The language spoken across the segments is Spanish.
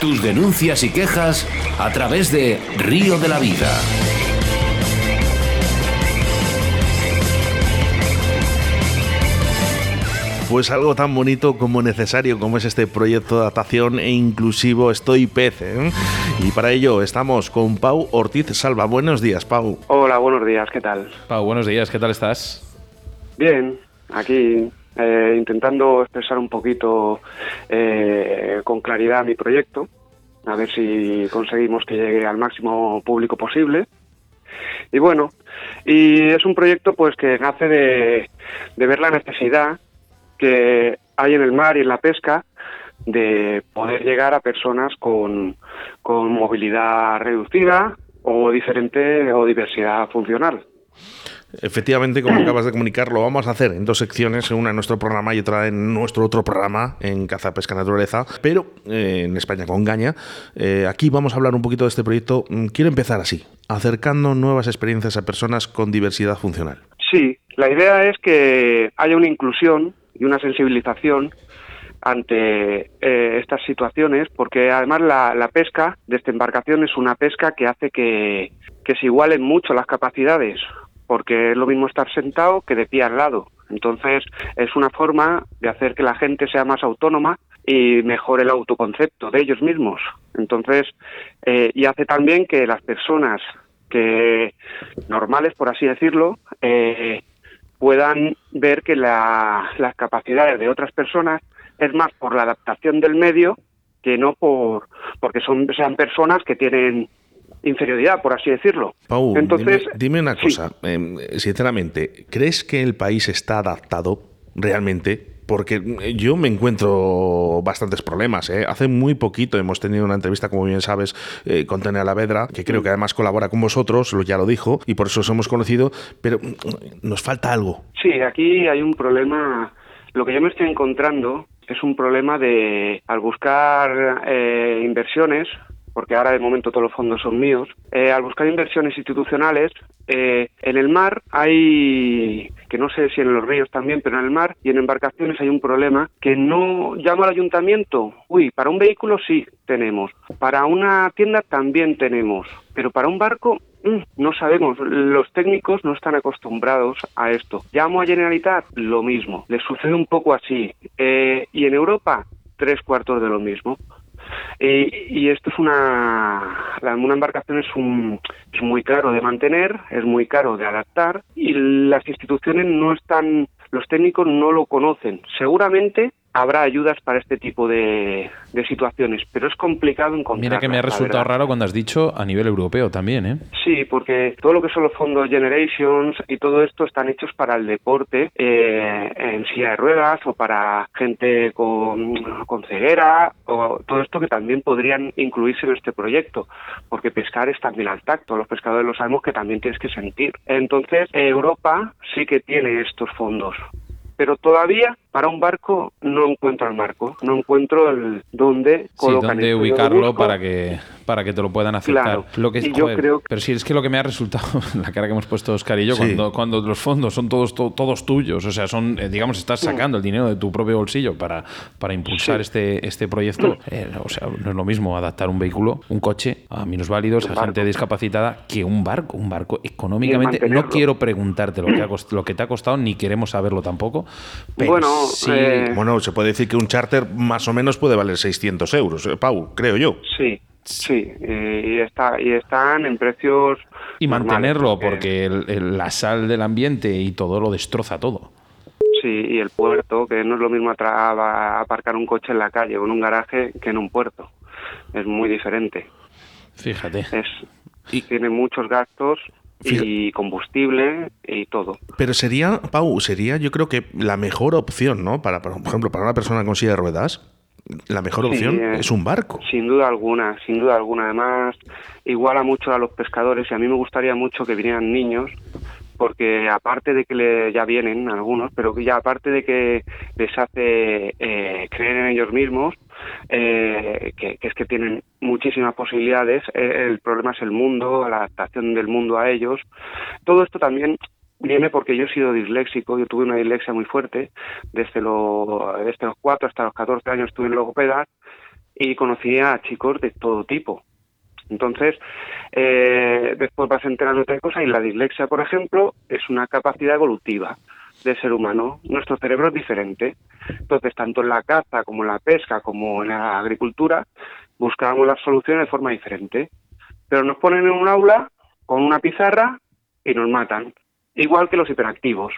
Tus denuncias y quejas a través de Río de la Vida. Pues algo tan bonito como necesario como es este proyecto de adaptación e inclusivo Estoy Pez. ¿eh? Y para ello estamos con Pau Ortiz Salva. Buenos días, Pau. Hola, buenos días, ¿qué tal? Pau, buenos días, ¿qué tal estás? Bien, aquí eh, intentando expresar un poquito eh, con claridad mi proyecto, a ver si conseguimos que llegue al máximo público posible. Y bueno, y es un proyecto pues que nace de, de ver la necesidad que hay en el mar y en la pesca de poder llegar a personas con, con movilidad reducida o diferente o diversidad funcional. Efectivamente, como acabas de comunicar, lo vamos a hacer en dos secciones, una en nuestro programa y otra en nuestro otro programa, en Caza, Pesca, Naturaleza, pero eh, en España con Gaña. Eh, aquí vamos a hablar un poquito de este proyecto. Mm, quiero empezar así, acercando nuevas experiencias a personas con diversidad funcional. Sí, la idea es que haya una inclusión y una sensibilización ante eh, estas situaciones, porque además la, la, pesca de esta embarcación es una pesca que hace que, que se igualen mucho las capacidades, porque es lo mismo estar sentado que de pie al lado. Entonces es una forma de hacer que la gente sea más autónoma y mejore el autoconcepto de ellos mismos. Entonces, eh, y hace también que las personas que normales, por así decirlo, eh, puedan ver que la, las capacidades de otras personas es más por la adaptación del medio que no por porque son sean personas que tienen inferioridad, por así decirlo. Pau, Entonces, dime, una cosa, eh, sinceramente, ¿crees que el país está adaptado realmente porque yo me encuentro bastantes problemas. ¿eh? Hace muy poquito hemos tenido una entrevista, como bien sabes, eh, con Tania Lavedra, que creo que además colabora con vosotros, ya lo dijo, y por eso os hemos conocido, pero mm, nos falta algo. Sí, aquí hay un problema. Lo que yo me estoy encontrando es un problema de, al buscar eh, inversiones, porque ahora de momento todos los fondos son míos, eh, al buscar inversiones institucionales, eh, en el mar hay, que no sé si en los ríos también, pero en el mar y en embarcaciones hay un problema que no llama al ayuntamiento. Uy, para un vehículo sí tenemos, para una tienda también tenemos, pero para un barco mm, no sabemos, los técnicos no están acostumbrados a esto. Llamo a Generalitat, lo mismo, les sucede un poco así. Eh, y en Europa, tres cuartos de lo mismo. Y esto es una, una embarcación es, un, es muy caro de mantener, es muy caro de adaptar y las instituciones no están, los técnicos no lo conocen. Seguramente habrá ayudas para este tipo de, situaciones, pero es complicado encontrar. Mira que me ha resultado raro cuando has dicho a nivel europeo también, ¿eh? Sí, porque todo lo que son los fondos Generations y todo esto están hechos para el deporte eh, en silla de ruedas o para gente con, con ceguera o todo esto que también podrían incluirse en este proyecto, porque pescar es también al tacto, los pescadores lo sabemos que también tienes que sentir. Entonces, Europa sí que tiene estos fondos, pero todavía para un barco no encuentro el marco, no encuentro el dónde colocar sí, dónde ubicarlo para que para que te lo puedan aceptar. Lo que, yo creo Pero sí, es que lo que me ha resultado, la cara que hemos puesto Oscar y yo, cuando, cuando los fondos son todos todos tuyos, o sea, son, eh, digamos, estás sacando el dinero de tu propio bolsillo para, para impulsar este, este proyecto, eh, o sea, no es lo mismo adaptar un vehículo, un coche a minusválidos, a gente discapacitada, que un barco. Un barco económicamente, no quiero preguntarte lo que, ha lo que te ha costado, ni queremos saberlo tampoco, pero bueno, sí. Eh, bueno, se puede decir que un charter más o menos puede valer 600 euros, Pau, creo yo. Sí, Sí, y, está, y están en precios. Y mantenerlo, porque, la sal del ambiente y todo lo destroza todo. Sí, y el puerto, que no es lo mismo aparcar un coche en la calle o en un garaje que en un puerto. Es muy diferente. Fíjate. Es, y, tiene muchos gastos y combustible y todo. Pero sería, Pau, sería yo creo que la mejor opción, ¿no? Para, por ejemplo, para una persona con silla de ruedas, la mejor opción eh, es un barco. Sin duda alguna, sin duda alguna. Además, iguala mucho a los pescadores y a mí me gustaría mucho que vinieran niños porque aparte de que le, ya vienen algunos, pero que ya aparte de que les hace eh, creer en ellos mismos, eh, que, es que tienen muchísimas posibilidades, el problema es el mundo, la adaptación del mundo a ellos. Todo esto también viene porque yo he sido disléxico, yo tuve una dislexia muy fuerte, desde, lo, desde los 4 hasta los 14 años estuve en logopedas y conocí a chicos de todo tipo. Entonces, eh, después vas enterando otra cosa y la dislexia, por ejemplo, es una capacidad evolutiva del ser humano. Nuestro cerebro es diferente. Entonces, tanto en la caza como en la pesca como en la agricultura, buscábamos las soluciones de forma diferente. Pero nos ponen en un aula con una pizarra y nos matan. Igual que los hiperactivos.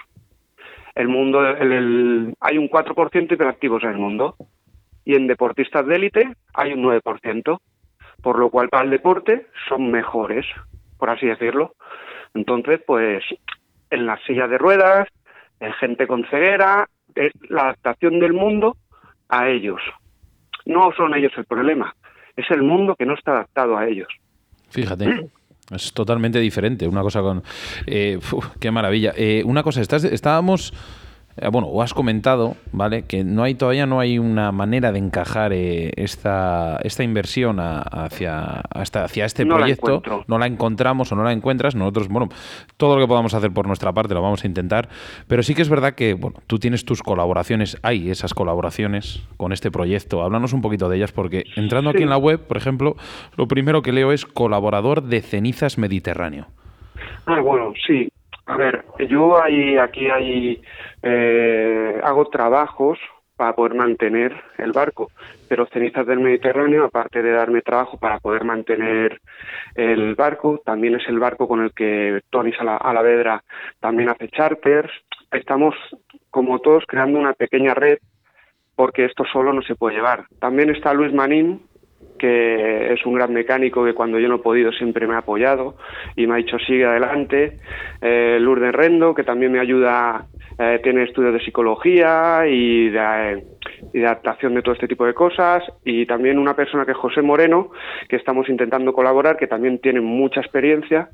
El mundo, el, hay un 4% de hiperactivos en el mundo. Y en deportistas de élite hay un 9%. Por lo cual, para el deporte son mejores, por así decirlo. Entonces, pues, en las sillas de ruedas, en gente con ceguera, es la adaptación del mundo a ellos. No son ellos el problema, es el mundo que no está adaptado a ellos. Fíjate. Es totalmente diferente. Una cosa con. Eh, ¡Qué maravilla! Eh, una cosa, estás, estábamos bueno, o has comentado, ¿vale? Que no hay todavía no hay una manera de encajar eh, esta, esta inversión hacia, hasta, hacia este proyecto. no la encontramos o no la encuentras. Nosotros, bueno, todo lo que podamos hacer por nuestra parte lo vamos a intentar. Pero sí que es verdad que, bueno, tú tienes tus colaboraciones, hay esas colaboraciones con este proyecto. Háblanos un poquito de ellas, porque entrando aquí en la web, por ejemplo, lo primero que leo es colaborador de cenizas Mediterráneo. Ah, bueno, sí. A ver, yo hay, aquí hay, eh, hago trabajos para poder mantener el barco, pero Cenizas del Mediterráneo, aparte de darme trabajo para poder mantener el barco, también es el barco con el que Tony Alavedra también hace charters. Estamos, como todos, creando una pequeña red porque esto solo no se puede llevar. También está Luis Manín, que es un gran mecánico que cuando yo no he podido siempre me ha apoyado y me ha dicho sigue adelante. Eh, Lourdes Rendo, que también me ayuda, eh, tiene estudios de psicología y de, adaptación de todo este tipo de cosas. Y también una persona que es José Moreno, que estamos intentando colaborar, que también tiene mucha experiencia.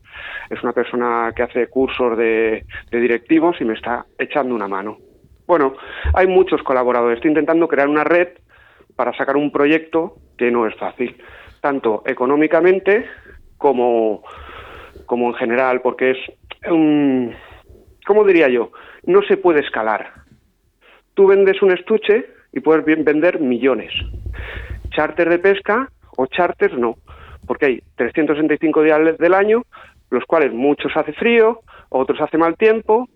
Es una persona que hace cursos de directivos y me está echando una mano. Bueno, hay muchos colaboradores. Estoy intentando crear una red para sacar un proyecto que no es fácil, tanto económicamente como, como en general, porque es un, ¿cómo diría yo? No se puede escalar. Tú vendes un estuche y puedes vender millones. Charter de pesca o charters no, porque hay 365 días del año, los cuales muchos hace frío, otros hace mal tiempo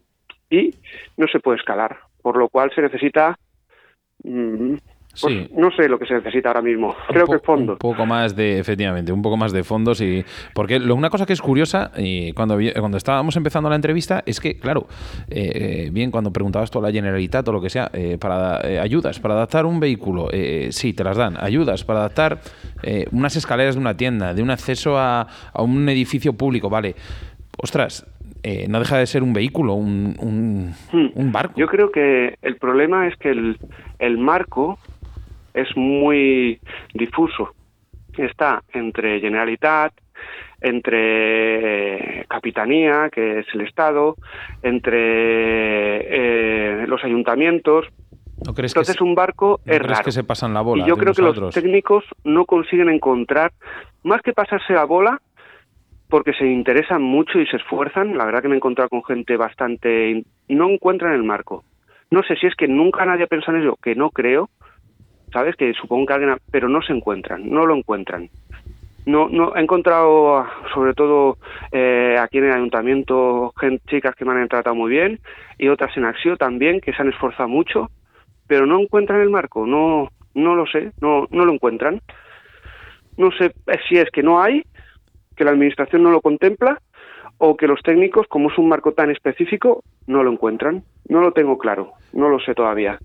y no se puede escalar, por lo cual se necesita mm, pues no sé lo que se necesita ahora mismo. Creo que fondos. Un poco más de, efectivamente, un poco más de fondos y porque una cosa que es curiosa y cuando cuando estábamos empezando la entrevista es que claro, eh, bien cuando preguntabas tú a la Generalitat o lo que sea eh, para eh, ayudas para adaptar un vehículo, sí te las dan. Ayudas para adaptar unas escaleras de una tienda, de un acceso a, a un edificio público, vale. Ostras, no deja de ser un vehículo, un, un, hmm. un, barco. Yo creo que el problema es que el, el marco es muy difuso. Está entre Generalitat, entre Capitanía, que es el Estado, entre eh, los ayuntamientos. ¿No crees Entonces un barco es raro. que se pasan la bola. Y yo creo que los técnicos no consiguen encontrar, más que pasarse la bola, porque se interesan mucho y se esfuerzan. La verdad que me he encontrado con gente bastante... No encuentran el marco. No sé si es que nunca nadie ha pensado en ello, que no creo, ¿sabes? Que supongo que alguien, pero no se encuentran, no lo encuentran. No, no he encontrado, sobre todo eh, aquí en el ayuntamiento, gente, chicas que me han tratado muy bien y otras en Axio también que se han esforzado mucho, pero no encuentran el marco, no, no lo sé, no, no lo encuentran. No sé si es que no hay, que la administración no lo contempla o que los técnicos, como es un marco tan específico, no lo encuentran. No lo tengo claro, no lo sé todavía.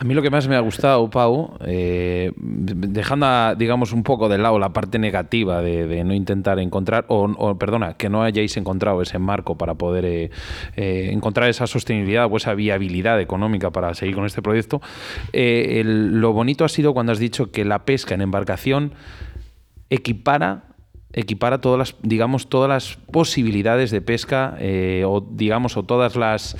A mí lo que más me ha gustado, Pau, eh, dejando, digamos, un poco de lado la parte negativa de, no intentar encontrar, o, perdona, que no hayáis encontrado ese marco para poder eh, eh, encontrar esa sostenibilidad o esa viabilidad económica para seguir con este proyecto, lo bonito ha sido cuando has dicho que la pesca en embarcación equipara equipara todas las, digamos, todas las posibilidades de pesca eh, o, digamos, o todas las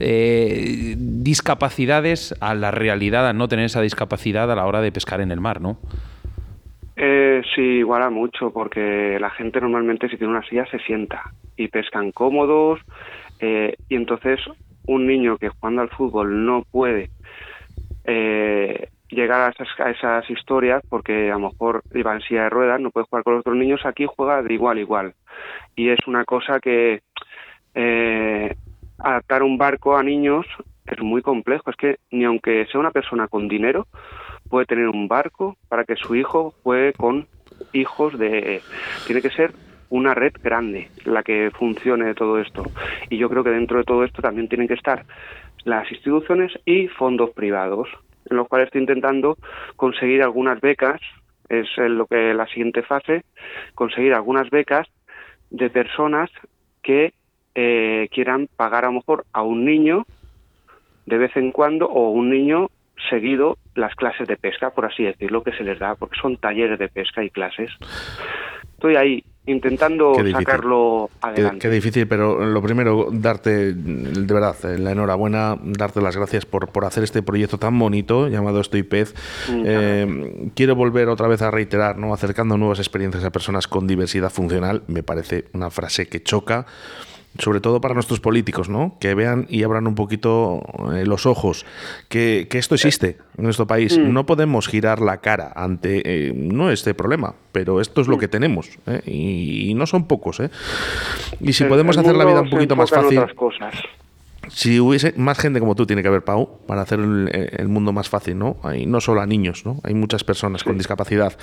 eh, discapacidades a la realidad, a no tener esa discapacidad a la hora de pescar en el mar, ¿no? Eh, sí, iguala mucho, porque la gente normalmente si tiene una silla se sienta y pescan cómodos eh, y entonces un niño que jugando al fútbol no puede llegar a esas, a esas historias porque a lo mejor iba en silla de ruedas, no puede jugar con los otros niños, aquí juega de igual a igual. Y es una cosa que eh, adaptar un barco a niños es muy complejo. Es que ni aunque sea una persona con dinero, puede tener un barco para que su hijo juegue con hijos de... Tiene que ser una red grande la que funcione todo esto. Y yo creo que dentro de todo esto también tienen que estar las instituciones y fondos privados, en los cuales estoy intentando conseguir algunas becas, es lo que la siguiente fase, conseguir algunas becas de personas que eh, quieran pagar a lo mejor a un niño de vez en cuando o un niño seguido las clases de pesca, por así decirlo, que se les da, porque son talleres de pesca y clases. Estoy ahí intentando sacarlo adelante. Qué, difícil, pero lo primero, darte, de verdad, la enhorabuena, darte las gracias por, por hacer este proyecto tan bonito llamado Estoy Pez. Eh, quiero volver otra vez a reiterar, ¿no? acercando nuevas experiencias a personas con diversidad funcional, me parece una frase que choca sobre todo para nuestros políticos, ¿no? Que vean y abran un poquito eh, los ojos, que, esto existe en nuestro país. Mm. No podemos girar la cara ante eh, no este problema, pero esto es lo que tenemos, ¿eh? y, no son pocos, ¿eh? Y si podemos hacer la vida un poquito más fácil. cosas si hubiese más gente como tú, tiene que haber, Pau, para hacer el, mundo más fácil, ¿no? Hay, no solo a niños, ¿no? Hay muchas personas con discapacidad.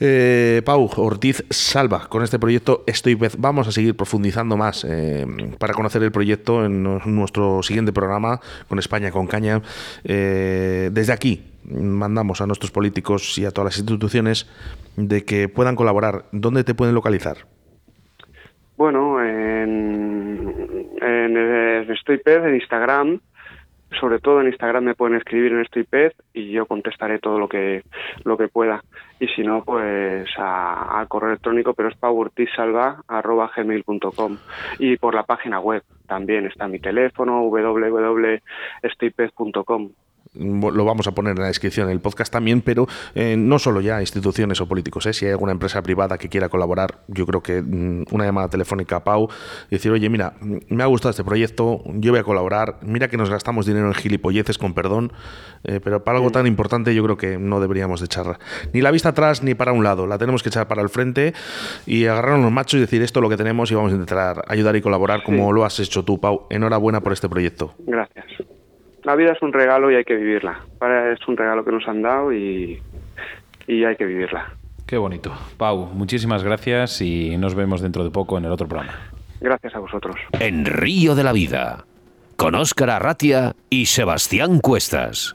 Eh, Pau Ortiz Salva, con este proyecto Estoy Vamos a seguir profundizando más eh, para conocer el proyecto en nuestro siguiente programa con España con Caña. Eh, desde aquí mandamos a nuestros políticos y a todas las instituciones de que puedan colaborar. ¿Dónde te pueden localizar? Bueno, en, en, en StoyPez, en Instagram, sobre todo en Instagram me pueden escribir en StoyPez y yo contestaré todo lo que lo que pueda. Y si no, pues al correo electrónico, pero es powertisalva.gmail.com y por la página web también está mi teléfono www.stoypez.com lo vamos a poner en la descripción del podcast también, pero eh, no solo ya instituciones o políticos, ¿eh? si hay alguna empresa privada que quiera colaborar, yo creo que mm, una llamada telefónica a Pau y decir, oye, mira, me ha gustado este proyecto, yo voy a colaborar, mira que nos gastamos dinero en gilipolleces, con perdón, eh, pero para algo tan importante yo creo que no deberíamos de echar ni la vista atrás ni para un lado, la tenemos que echar para el frente y agarrarnos los machos y decir esto es lo que tenemos y vamos a intentar ayudar y colaborar como lo has hecho tú, Pau. Enhorabuena por este proyecto. Gracias la vida es un regalo y hay que vivirla. Es un regalo que nos han dado y, y hay que vivirla. Qué bonito. Pau, muchísimas gracias y nos vemos dentro de poco en el otro programa. Gracias a vosotros. En Río de la Vida, con Óscar Arratia y Sebastián Cuestas.